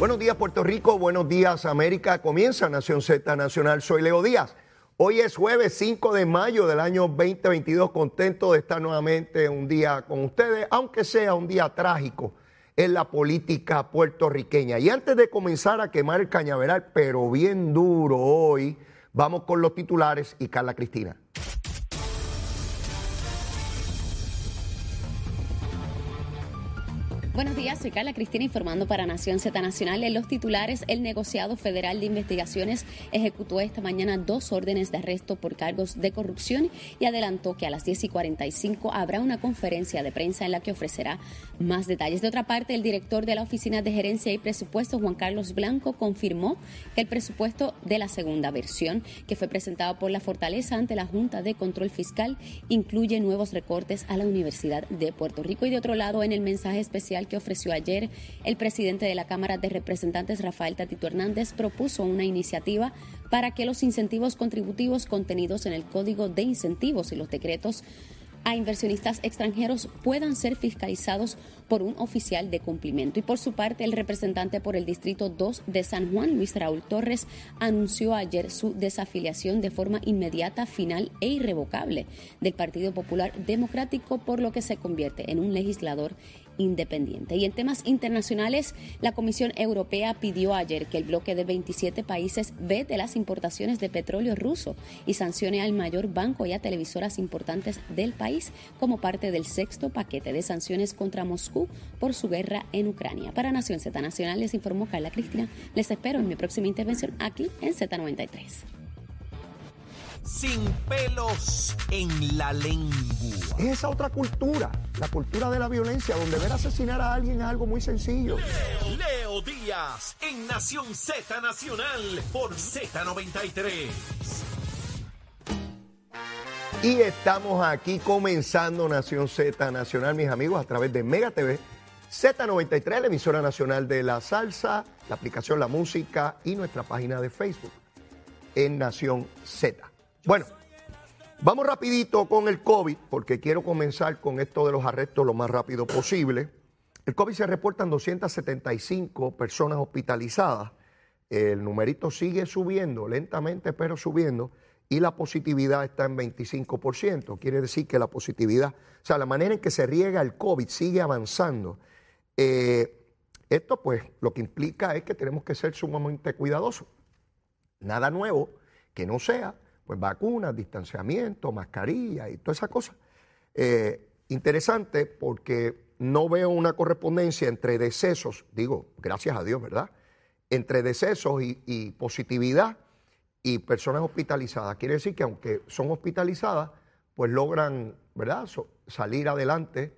Buenos días Puerto Rico, buenos días América. Comienza Nación Z Nacional. Soy Leo Díaz. Hoy es jueves 5 de mayo del año 2022. Contento de estar nuevamente un día con ustedes, aunque sea un día trágico en la política puertorriqueña. Y antes de comenzar a quemar el cañaveral, pero bien duro hoy, vamos con los titulares y Carla Cristina. Buenos días, soy Carla Cristina informando para Nación Z Nacional. En los titulares, el negociado federal de investigaciones ejecutó esta mañana dos órdenes de arresto por cargos de corrupción y adelantó que a las 10 y 45 habrá una conferencia de prensa en la que ofrecerá más detalles. De otra parte, el director de la Oficina de Gerencia y Presupuesto, Juan Carlos Blanco, confirmó que el presupuesto de la segunda versión, que fue presentado por la Fortaleza ante la Junta de Control Fiscal, incluye nuevos recortes a la Universidad de Puerto Rico. Y de otro lado, en el mensaje especial que ofreció ayer, el presidente de la Cámara de Representantes, Rafael Tatito Hernández, propuso una iniciativa para que los incentivos contributivos contenidos en el Código de Incentivos y los decretos a inversionistas extranjeros puedan ser fiscalizados por un oficial de cumplimiento. Y por su parte, el representante por el Distrito 2 de San Juan, Luis Raúl Torres, anunció ayer su desafiliación de forma inmediata, final e irrevocable del Partido Popular Democrático, por lo que se convierte en un legislador independiente. Y en temas internacionales, la Comisión Europea pidió ayer que el bloque de 27 países vete las importaciones de petróleo ruso y sancione al mayor banco y a televisoras importantes del país como parte del sexto paquete de sanciones contra Moscú por su guerra en Ucrania. Para Nación Z Nacional les informó Carla Cristina. Les espero en mi próxima intervención aquí en Z93 sin pelos en la lengua. Es esa otra cultura, la cultura de la violencia, donde ver asesinar a alguien es algo muy sencillo. Leo, Díaz, en Nación Z Nacional, por Z93. Y estamos aquí comenzando Nación Z Nacional, mis amigos, a través de Mega TV, Z93, la emisora nacional de la salsa, la aplicación La Música y nuestra página de Facebook en Nación Z. Bueno, vamos rapidito con el COVID, porque quiero comenzar con esto de los arrestos lo más rápido posible. El COVID se reportan 275 personas hospitalizadas. El numerito sigue subiendo, lentamente, pero subiendo. Y la positividad está en 25%. Quiere decir que la positividad, o sea, la manera en que se riega el COVID sigue avanzando. Eh, esto, pues, lo que implica es que tenemos que ser sumamente cuidadosos. Nada nuevo que no sea pues vacunas, distanciamiento, mascarilla y toda esa cosa. Eh, interesante porque no veo una correspondencia entre decesos, digo, gracias a Dios, ¿verdad? Entre decesos y, positividad y personas hospitalizadas. Quiere decir que aunque son hospitalizadas, pues logran, ¿verdad?, salir adelante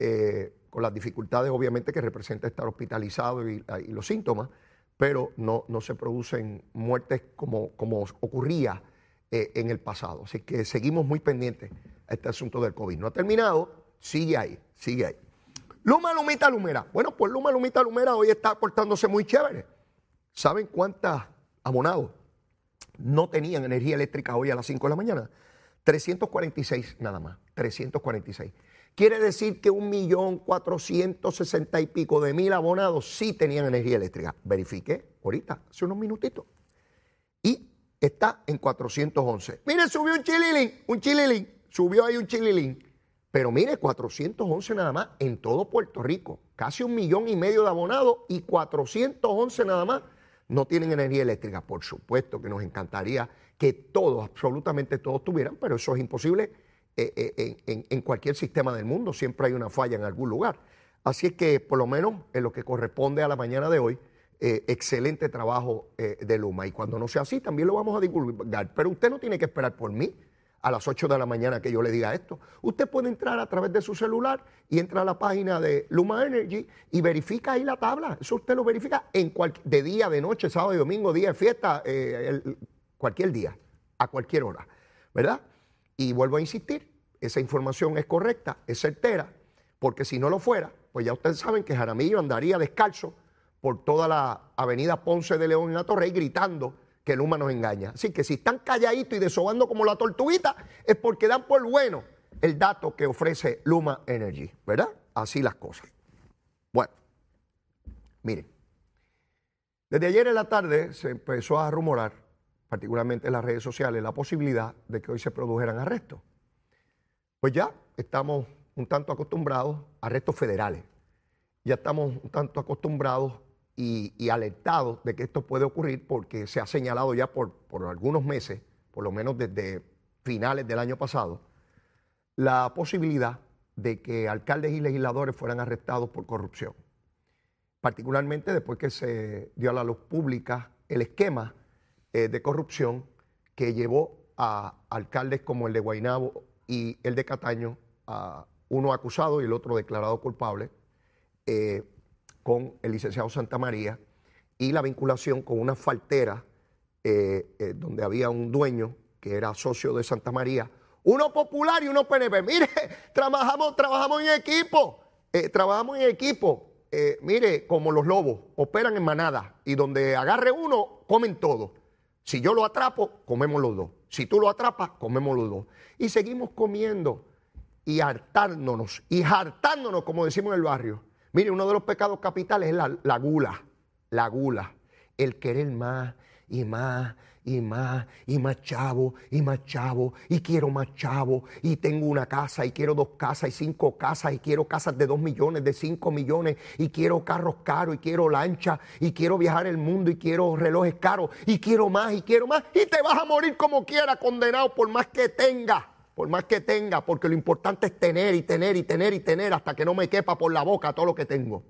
eh, con las dificultades obviamente que representa estar hospitalizado y, los síntomas, pero no, no se producen muertes como, como ocurría eh, en el pasado. Así que seguimos muy pendientes a este asunto del COVID. No ha terminado, sigue ahí, sigue ahí. Luma, Lumita, Lumera. Bueno, pues Luma, Lumita, Lumera hoy está portándose muy chévere. ¿Saben cuántas abonados no tenían energía eléctrica hoy a las 5 de la mañana? 346 nada más, 346. Quiere decir que un millón sesenta y pico de mil abonados sí tenían energía eléctrica. Verifiqué ahorita, hace unos minutitos. Está en 411. Mire, subió un chililín, un chililín, subió ahí un chililín. Pero mire, 411 nada más en todo Puerto Rico. Casi un millón y medio de abonados y 411 nada más no tienen energía eléctrica. Por supuesto que nos encantaría que todos, absolutamente todos tuvieran, pero eso es imposible eh, eh, en, cualquier sistema del mundo. Siempre hay una falla en algún lugar. Así es que, por lo menos en lo que corresponde a la mañana de hoy, eh, excelente trabajo eh, de Luma. Y cuando no sea así, también lo vamos a divulgar. Pero usted no tiene que esperar por mí a las 8 de la mañana que yo le diga esto. Usted puede entrar a través de su celular y entra a la página de Luma Energy y verifica ahí la tabla. Eso usted lo verifica en de día, de noche, sábado y domingo, día de fiesta, eh, cualquier día, a cualquier hora. ¿Verdad? Y vuelvo a insistir, esa información es correcta, es certera, porque si no lo fuera, pues ya ustedes saben que Jaramillo andaría descalzo por toda la avenida Ponce de León en la Torrey gritando que Luma nos engaña. Así que si están calladitos y desobando como la tortuguita, es porque dan por bueno el dato que ofrece Luma Energy, ¿verdad? Así las cosas. Bueno, miren, Desde ayer en la tarde se empezó a rumorar, particularmente en las redes sociales, la posibilidad de que hoy se produjeran arrestos. Pues ya estamos un tanto acostumbrados a arrestos federales. Ya estamos un tanto acostumbrados y, alertados de que esto puede ocurrir porque se ha señalado ya por, por algunos meses, por lo menos desde finales del año pasado, la posibilidad de que alcaldes y legisladores fueran arrestados por corrupción. Particularmente después que se dio a la luz pública el esquema eh, de corrupción que llevó a alcaldes como el de Guaynabo y el de Cataño, a uno acusado y el otro declarado culpable, eh, con el licenciado Santa María, y la vinculación con una faltera eh, donde había un dueño que era socio de Santa María, uno popular y uno PNP. Mire, trabajamos, trabajamos en equipo, eh, trabajamos en equipo. Eh, mire, como los lobos, operan en manada y donde agarre uno, comen todo. Si yo lo atrapo, comemos los dos. Si tú lo atrapas, comemos los dos. Y seguimos comiendo y hartándonos, y hartándonos, como decimos en el barrio. Mire, uno de los pecados capitales es la gula, la gula, el querer más y más y más, y más chavo, y más chavo, y quiero más chavo, y tengo una casa, y quiero dos casas, y cinco casas, y quiero casas de dos millones, de cinco millones, y quiero carros caros, y quiero lancha, y quiero viajar el mundo, y quiero relojes caros, y quiero más, y quiero más, y te vas a morir como quiera, condenado, por más que tenga, por más que tenga, porque lo importante es tener, y tener, y tener, y tener, hasta que no me quepa por la boca todo lo que tengo.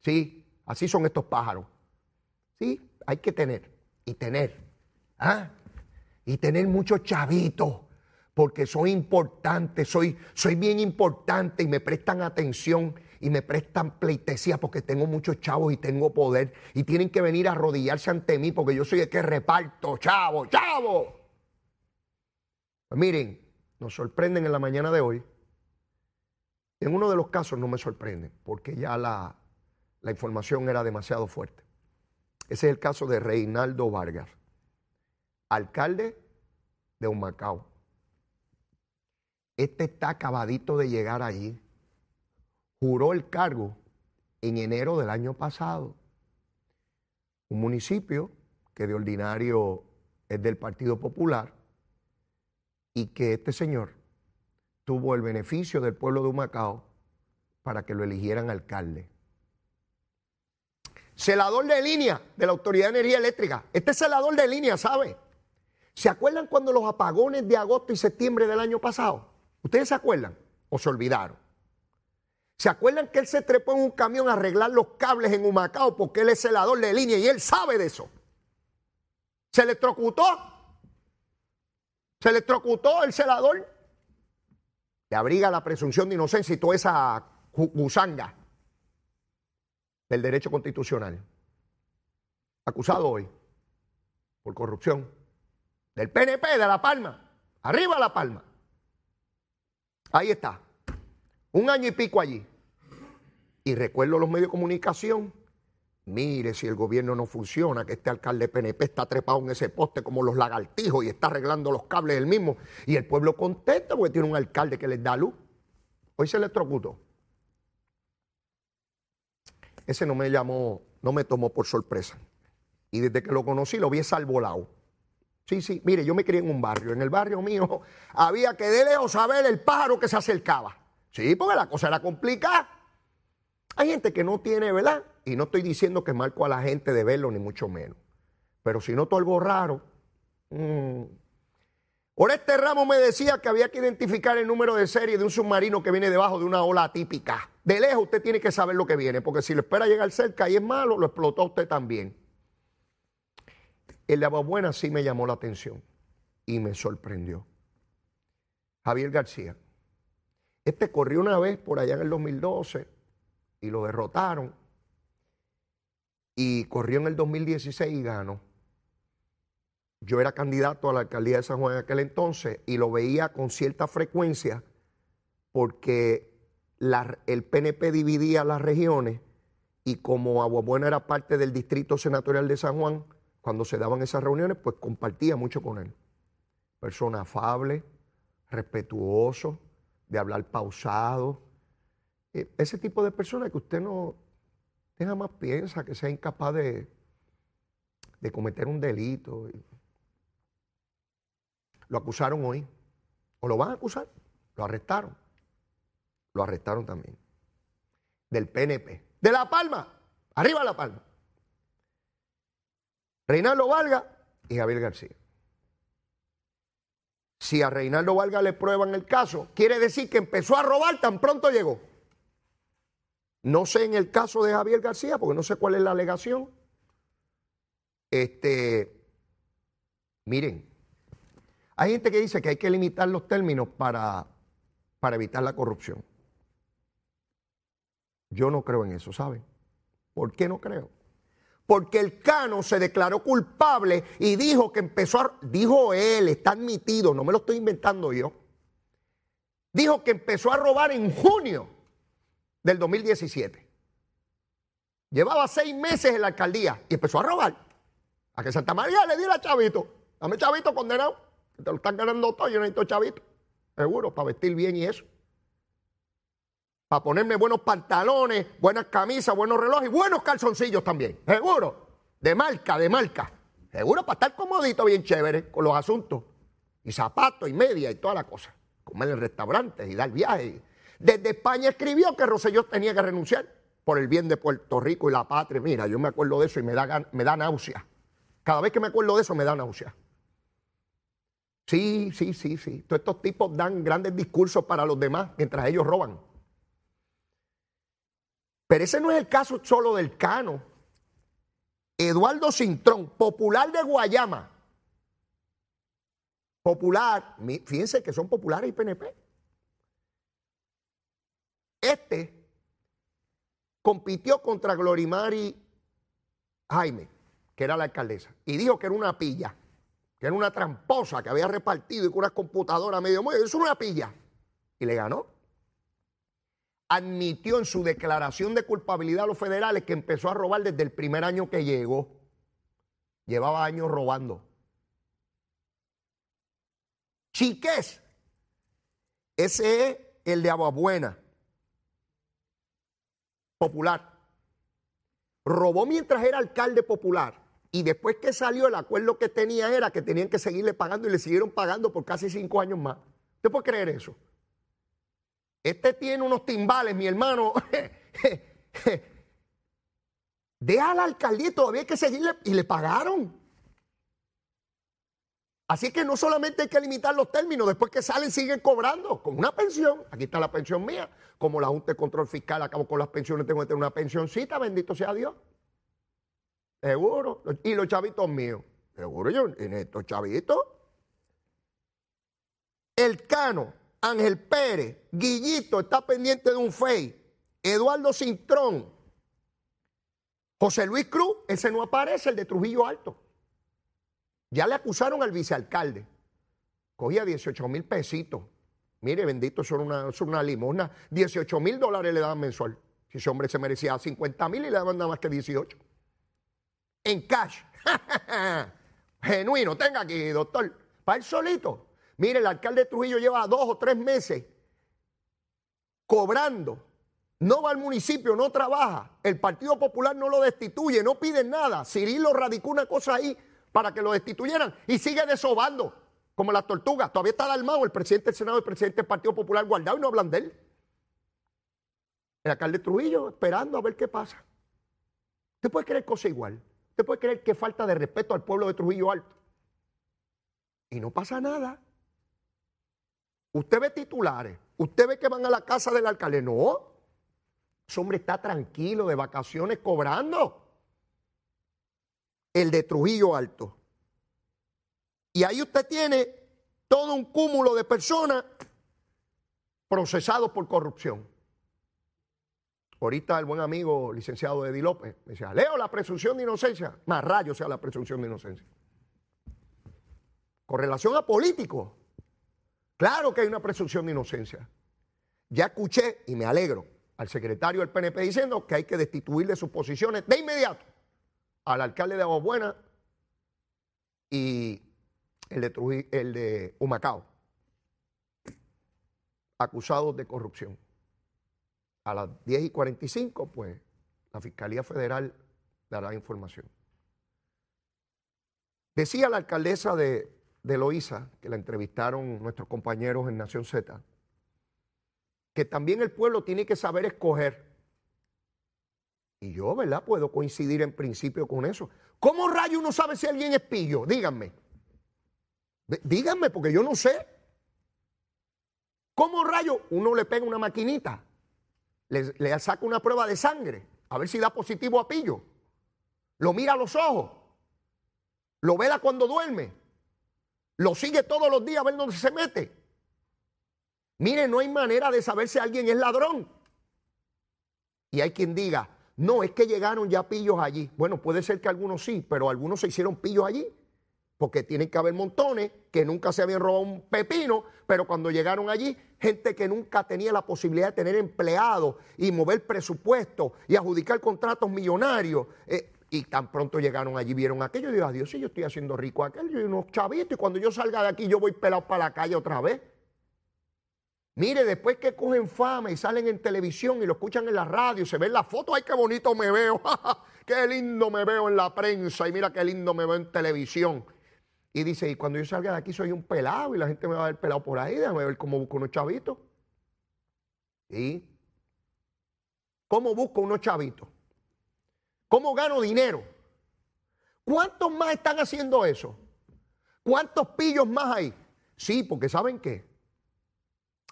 Sí, así son estos pájaros. Sí, hay que tener, y tener ¿Ah? Y tener muchos chavitos, porque soy importante, soy, soy bien importante y me prestan atención y me prestan pleitesía porque tengo muchos chavos y tengo poder y tienen que venir a arrodillarse ante mí porque yo soy el que reparto, chavo, chavo. Pues miren, nos sorprenden en la mañana de hoy. En uno de los casos no me sorprende porque ya la, la información era demasiado fuerte. Ese es el caso de Reinaldo Vargas alcalde de Humacao. Este está acabadito de llegar allí. Juró el cargo en enero del año pasado. Un municipio que de ordinario es del Partido Popular y que este señor tuvo el beneficio del pueblo de Humacao para que lo eligieran alcalde. Celador de línea de la Autoridad de Energía Eléctrica. Este celador de línea, ¿sabe? ¿Se acuerdan cuando los apagones de agosto y septiembre del año pasado? ¿Ustedes se acuerdan o se olvidaron? ¿Se acuerdan que él se trepó en un camión a arreglar los cables en Humacao porque él es celador de línea y él sabe de eso? ¿Se electrocutó? ¿Se electrocutó el celador? Le abriga la presunción de inocencia y toda esa gusanga del derecho constitucional. Acusado hoy por corrupción del PNP de La Palma. Arriba La Palma. Ahí está. Un año y pico allí. Y recuerdo los medios de comunicación. Mire si el gobierno no funciona, que este alcalde PNP está trepado en ese poste como los lagartijos y está arreglando los cables del mismo. Y el pueblo contesta porque tiene un alcalde que les da luz. Hoy se electrocutó. Ese no me llamó, no me tomó por sorpresa. Y desde que lo conocí lo vi salvolado. Sí, sí, mire, yo me crié en un barrio. En el barrio mío había que de lejos saber el pájaro que se acercaba. Sí, porque la cosa era complicada. Hay gente que no tiene, ¿verdad? Y no estoy diciendo que marco a la gente de verlo, ni mucho menos. Pero si noto algo raro. Mmm. este Ramos me decía que había que identificar el número de serie de un submarino que viene debajo de una ola atípica. De lejos usted tiene que saber lo que viene, porque si lo espera llegar cerca y es malo, lo explotó usted también. El de Buena sí me llamó la atención y me sorprendió. Javier García. Este corrió una vez por allá en el 2012 y lo derrotaron. Y corrió en el 2016 y ganó. Yo era candidato a la alcaldía de San Juan en aquel entonces y lo veía con cierta frecuencia porque el PNP dividía las regiones y como Aguabuena era parte del distrito senatorial de San Juan, cuando se daban esas reuniones, pues compartía mucho con él. Persona afable, respetuoso, de hablar pausado. E, ese tipo de persona que usted no, jamás piensa que sea incapaz de, de cometer un delito. Lo acusaron hoy. ¿O lo van a acusar? Lo arrestaron. Lo arrestaron también. Del PNP. De La Palma. Arriba La Palma. Reinaldo Valga y Javier García. Si a Reinaldo Valga le prueban el caso, quiere decir que empezó a robar tan pronto llegó. No sé en el caso de Javier García, porque no sé cuál es la alegación. Este, miren, hay gente que dice que hay que limitar los términos para, para evitar la corrupción. Yo no creo en eso, ¿saben? ¿Por qué no creo? Porque el Cano se declaró culpable y dijo que empezó a, dijo él, está admitido, no me lo estoy inventando yo, dijo que empezó a robar en junio del 2017. Llevaba seis meses en la alcaldía y empezó a robar. A que Santa María le diera chavito. Dame chavito condenado. Que te lo están ganando todo. Yo necesito chavito. Seguro, para vestir bien y eso. Para ponerme buenos pantalones, buenas camisas, buenos relojes y buenos calzoncillos también. Seguro. De marca, de marca. Seguro para estar comodito, bien chévere, con los asuntos. Y zapatos y media y toda la cosa. Comer en restaurantes y dar viajes desde España escribió que Roselló tenía que renunciar por el bien de Puerto Rico y la patria. Mira, yo me acuerdo de eso y me da, me da náusea. Cada vez que me acuerdo de eso me da náusea. Sí, sí, sí, sí. Todos estos tipos dan grandes discursos para los demás mientras ellos roban. Pero ese no es el caso solo del Cano. Eduardo Cintrón, popular de Guayama. Popular, fíjense que son populares y PNP. Este compitió contra Glorimari Jaime, que era la alcaldesa, y dijo que era una pilla, que era una tramposa que había repartido y con una computadora medio muy, es una pilla. Y le ganó. Admitió en su declaración de culpabilidad a los federales que empezó a robar desde el primer año que llegó. Llevaba años robando. Chiques. Ese es el de Aguabuena popular. Robó mientras era alcalde popular y después que salió el acuerdo que tenía era que tenían que seguirle pagando y le siguieron pagando por casi cinco años más. ¿Usted puede creer eso? Este tiene unos timbales, mi hermano. Deja a la alcaldía y todavía hay que seguirle y le pagaron. Así que no solamente hay que limitar los términos, después que salen siguen cobrando con una pensión. Aquí está la pensión mía. Como la Junta de Control Fiscal acabo con las pensiones, tengo que tener una pensioncita, bendito sea Dios. Seguro. Y los chavitos míos. Seguro yo, en estos chavitos. El Cano, Ángel Pérez, Guillito está pendiente de un FEI. Eduardo Cintrón, José Luis Cruz, ese no aparece, el de Trujillo Alto. Ya le acusaron al vicealcalde. Cogía 18 mil pesitos. Mire, bendito, son una, una limosna. 18 mil dólares le daban mensual. Si ese hombre se merecía 50 mil y le daban nada más que 18. En cash. Genuino, tenga aquí, doctor. Para él solito. Mire, el alcalde de Trujillo lleva dos o tres meses cobrando. No va al municipio, no trabaja. El Partido Popular no lo destituye, no pide nada. Cirilo radicó una cosa ahí para que lo destituyeran y sigue desobando como las tortugas. Todavía está alarmado el presidente del Senado y el presidente del Partido Popular guardado y no hablan de él. El alcalde Trujillo esperando a ver qué pasa. Usted puede creer cosa igual. Usted puede creer que falta de respeto al pueblo de Trujillo Alto. Y no pasa nada. Usted ve titulares. Usted ve que van a la casa del alcalde. No. Ese hombre está tranquilo, de vacaciones, cobrando el de Trujillo Alto. Y ahí usted tiene todo un cúmulo de personas procesados por corrupción. Ahorita el buen amigo licenciado Eddie López me decía, leo la presunción de inocencia, más rayo sea la presunción de inocencia. Con relación a políticos, claro que hay una presunción de inocencia. Ya escuché, y me alegro, al secretario del PNP diciendo que hay que destituir de sus posiciones de inmediato al alcalde de Aguabuena y el de, el de Humacao, acusados de corrupción. A las 10 y 45, pues, la Fiscalía Federal dará información. Decía la alcaldesa de, de que la entrevistaron nuestros compañeros en Nación Z, que también el pueblo tiene que saber escoger. Y yo, ¿verdad? Puedo coincidir en principio con eso. ¿Cómo rayo uno sabe si alguien es pillo? Díganme. Díganme, porque yo no sé. ¿Cómo rayo uno le pega una maquinita? Le, saca una prueba de sangre, a ver si da positivo a pillo. Lo mira a los ojos. Lo vela cuando duerme. Lo sigue todos los días a ver dónde se mete. Mire, no hay manera de saber si alguien es ladrón. Y hay quien diga, no, es que llegaron ya pillos allí. Bueno, puede ser que algunos sí, pero algunos se hicieron pillos allí. Porque tienen que haber montones que nunca se habían robado un pepino, pero cuando llegaron allí, gente que nunca tenía la posibilidad de tener empleados y mover presupuestos y adjudicar contratos millonarios. Eh, y tan pronto llegaron allí, vieron aquello y digo, adiós, si yo estoy haciendo rico aquello y unos chavitos, y cuando yo salga de aquí yo voy pelado para la calle otra vez. Mire, después que cogen fama y salen en televisión y lo escuchan en la radio, se ven las fotos, ay, qué bonito me veo, qué lindo me veo en la prensa y mira qué lindo me veo en televisión. Y dice, y cuando yo salga de aquí soy un pelado y la gente me va a ver pelado por ahí, déjame ver cómo busco unos chavitos. ¿Y cómo busco unos chavitos? ¿Cómo gano dinero? ¿Cuántos más están haciendo eso? ¿Cuántos pillos más hay? Sí, porque ¿saben qué?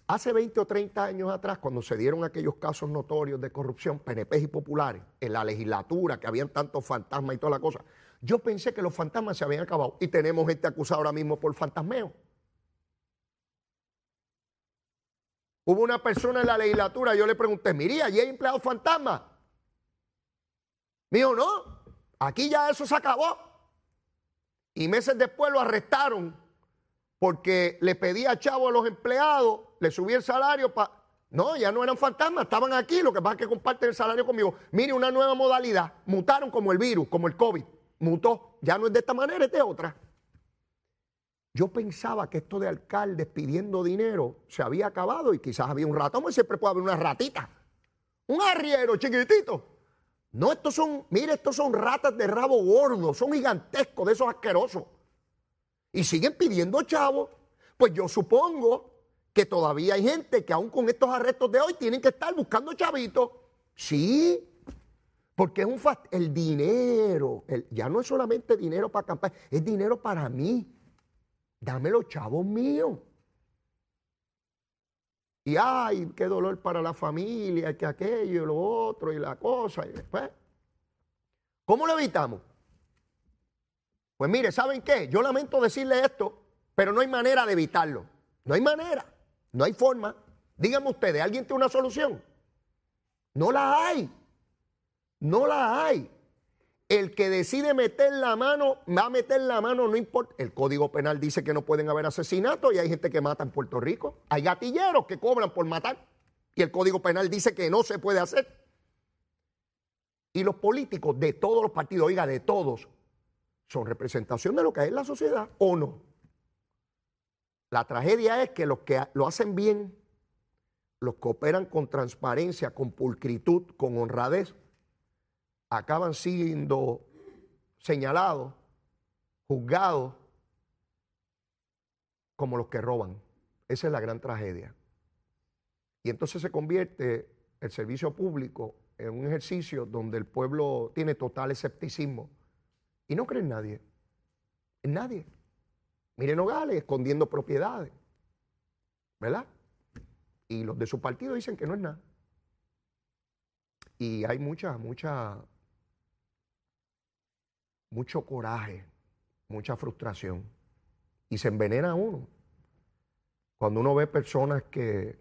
Hace 20 o 30 años atrás, cuando se dieron aquellos casos notorios de corrupción, PNP y populares, en la legislatura, que habían tantos fantasmas y toda la cosa, yo pensé que los fantasmas se habían acabado y tenemos gente acusada ahora mismo por fantasmeo. Hubo una persona en la legislatura, yo le pregunté, miría, ¿y hay empleados fantasmas? Mío, no, aquí ya eso se acabó. Y meses después lo arrestaron porque le pedía chavo a los empleados, le subía el salario para... No, ya no eran fantasmas, estaban aquí, lo que pasa es que comparten el salario conmigo. Mire, una nueva modalidad, mutaron como el virus, como el COVID, mutó, ya no es de esta manera, es de otra. Yo pensaba que esto de alcaldes pidiendo dinero se había acabado y quizás había un ratón, siempre puede haber una ratita, un arriero chiquitito no, estos son, mire, estos son ratas de rabo gordo, son gigantescos, de esos asquerosos. Y siguen pidiendo chavos. Pues yo supongo que todavía hay gente que aún con estos arrestos de hoy tienen que estar buscando chavitos. Sí, porque es un fast el dinero, ya no es solamente dinero para campaña, es dinero para mí. Dame los chavos míos. Y ay, qué dolor para la familia, que aquello y lo otro y la cosa. Y después, ¿cómo lo evitamos? Pues mire, ¿saben qué? Yo lamento decirle esto, pero no hay manera de evitarlo. No hay manera, no hay forma. Díganme ustedes, ¿alguien tiene una solución? No la hay. No la hay. El que decide meter la mano, va a meter la mano, no importa. El Código Penal dice que no pueden haber asesinatos y hay gente que mata en Puerto Rico. Hay gatilleros que cobran por matar y el Código Penal dice que no se puede hacer. Y los políticos de todos los partidos, oiga, de todos, son representación de lo que es la sociedad o no. La tragedia es que los que lo hacen bien, los que operan con transparencia, con pulcritud, con honradez, acaban siendo señalados, juzgados como los que roban. Esa es la gran tragedia. Y entonces se convierte el servicio público en un ejercicio donde el pueblo tiene total escepticismo y no cree en nadie. En nadie. Miren Nogales escondiendo propiedades. ¿Verdad? Y los de su partido dicen que no es nada. Y hay mucha, mucha mucho coraje, mucha frustración. Y se envenena uno. Cuando uno ve personas que,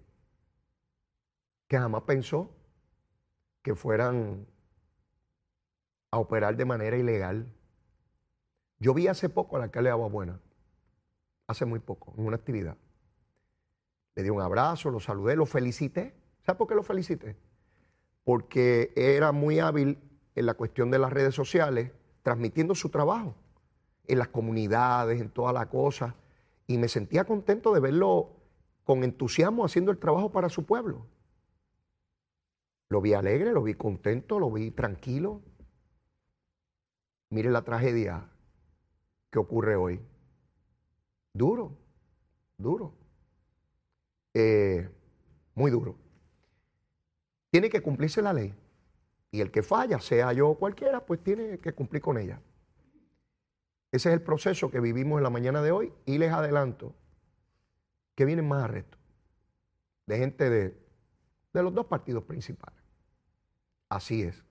que jamás pensó que fueran a operar de manera ilegal. Yo vi hace poco al alcalde de Agua Buena, hace muy poco, en una actividad. Le di un abrazo, lo saludé, lo felicité. ¿Sabe por qué lo felicité? Porque era muy hábil en la cuestión de las redes sociales transmitiendo su trabajo en las comunidades, en toda la cosa. Y me sentía contento de verlo con entusiasmo haciendo el trabajo para su pueblo. Lo vi alegre, lo vi contento, lo vi tranquilo. Mire la tragedia que ocurre hoy. Duro, duro. Eh, muy duro. Tiene que cumplirse la ley. Y el que falla, sea yo o cualquiera, pues tiene que cumplir con ella. Ese es el proceso que vivimos en la mañana de hoy y les adelanto que vienen más arrestos de gente de, de los dos partidos principales. Así es.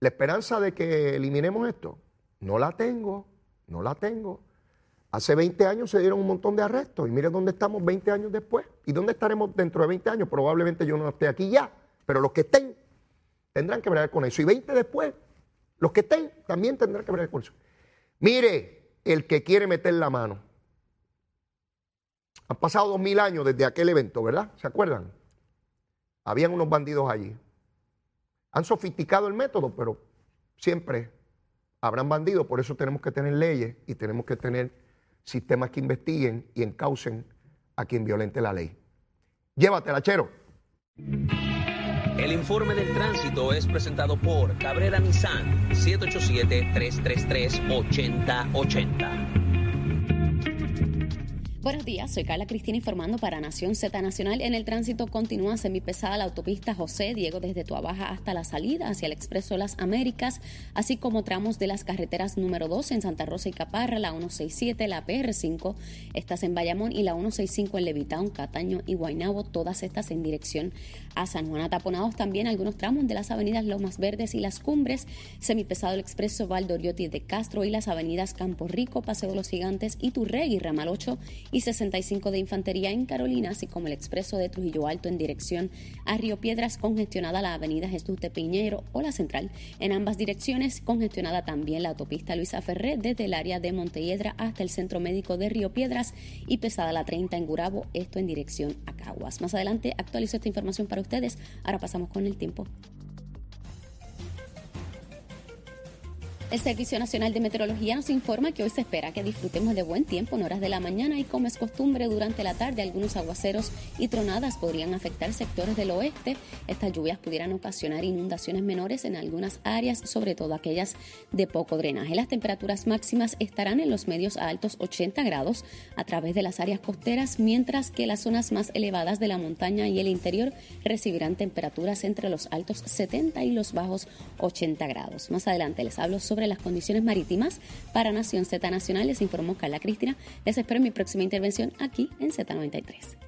La esperanza de que eliminemos esto, no la tengo, no la tengo. Hace 20 años se dieron un montón de arrestos y miren dónde estamos 20 años después. ¿Y dónde estaremos dentro de 20 años? Probablemente yo no esté aquí ya, pero los que estén tendrán que ver con eso. Y 20 después, los que estén también tendrán que ver con eso. Mire, el que quiere meter la mano. Han pasado dos mil años desde aquel evento, ¿verdad? ¿Se acuerdan? Habían unos bandidos allí. Han sofisticado el método, pero siempre habrán bandidos, por eso tenemos que tener leyes y tenemos que tener sistemas que investiguen y encaucen a quien violente la ley. Llévatela, chero. El informe del tránsito es presentado por Cabrera Nissan 787-333-8080. Buenos días, soy Carla Cristina informando para Nación Z Nacional. En el tránsito continúa semipesada la autopista José Diego desde Tuabaja hasta la salida hacia el Expreso Las Américas, así como tramos de las carreteras número 2 en Santa Rosa y Caparra, la 167, la PR5, estas en Bayamón y la 165 en Levitown, Cataño y Guaynabo, todas estas en dirección a San Juan. Ataponados también algunos tramos de las avenidas Lomas Verdes y Las Cumbres, semipesado el Expreso Valdoriotti de Castro y las avenidas Campo Rico, Paseo de los Gigantes, Iturregui, Ramal 8 y 65 de Infantería en Carolina, así como el expreso de Trujillo Alto en dirección a Río Piedras, congestionada la avenida Jesús de Piñero o la Central. En ambas direcciones, congestionada también la autopista Luisa Ferré desde el área de Montelledra hasta el Centro Médico de Río Piedras y pesada la 30 en Gurabo, esto en dirección a Caguas. Más adelante actualizo esta información para ustedes. Ahora pasamos con el tiempo. El Servicio Nacional de Meteorología nos informa que hoy se espera que disfrutemos de buen tiempo en horas de la mañana y como es costumbre durante la tarde algunos aguaceros y tronadas podrían afectar sectores del oeste. Estas lluvias pudieran ocasionar inundaciones menores en algunas áreas, sobre todo aquellas de poco drenaje. Las temperaturas máximas estarán en los medios a altos 80 grados a través de las áreas costeras, mientras que las zonas más elevadas de la montaña y el interior recibirán temperaturas entre los altos 70 y los bajos 80 grados. Más adelante les hablo sobre sobre las condiciones marítimas para Nación Z Nacional. Les informó Carla Cristina. Les espero en mi próxima intervención aquí en Z93.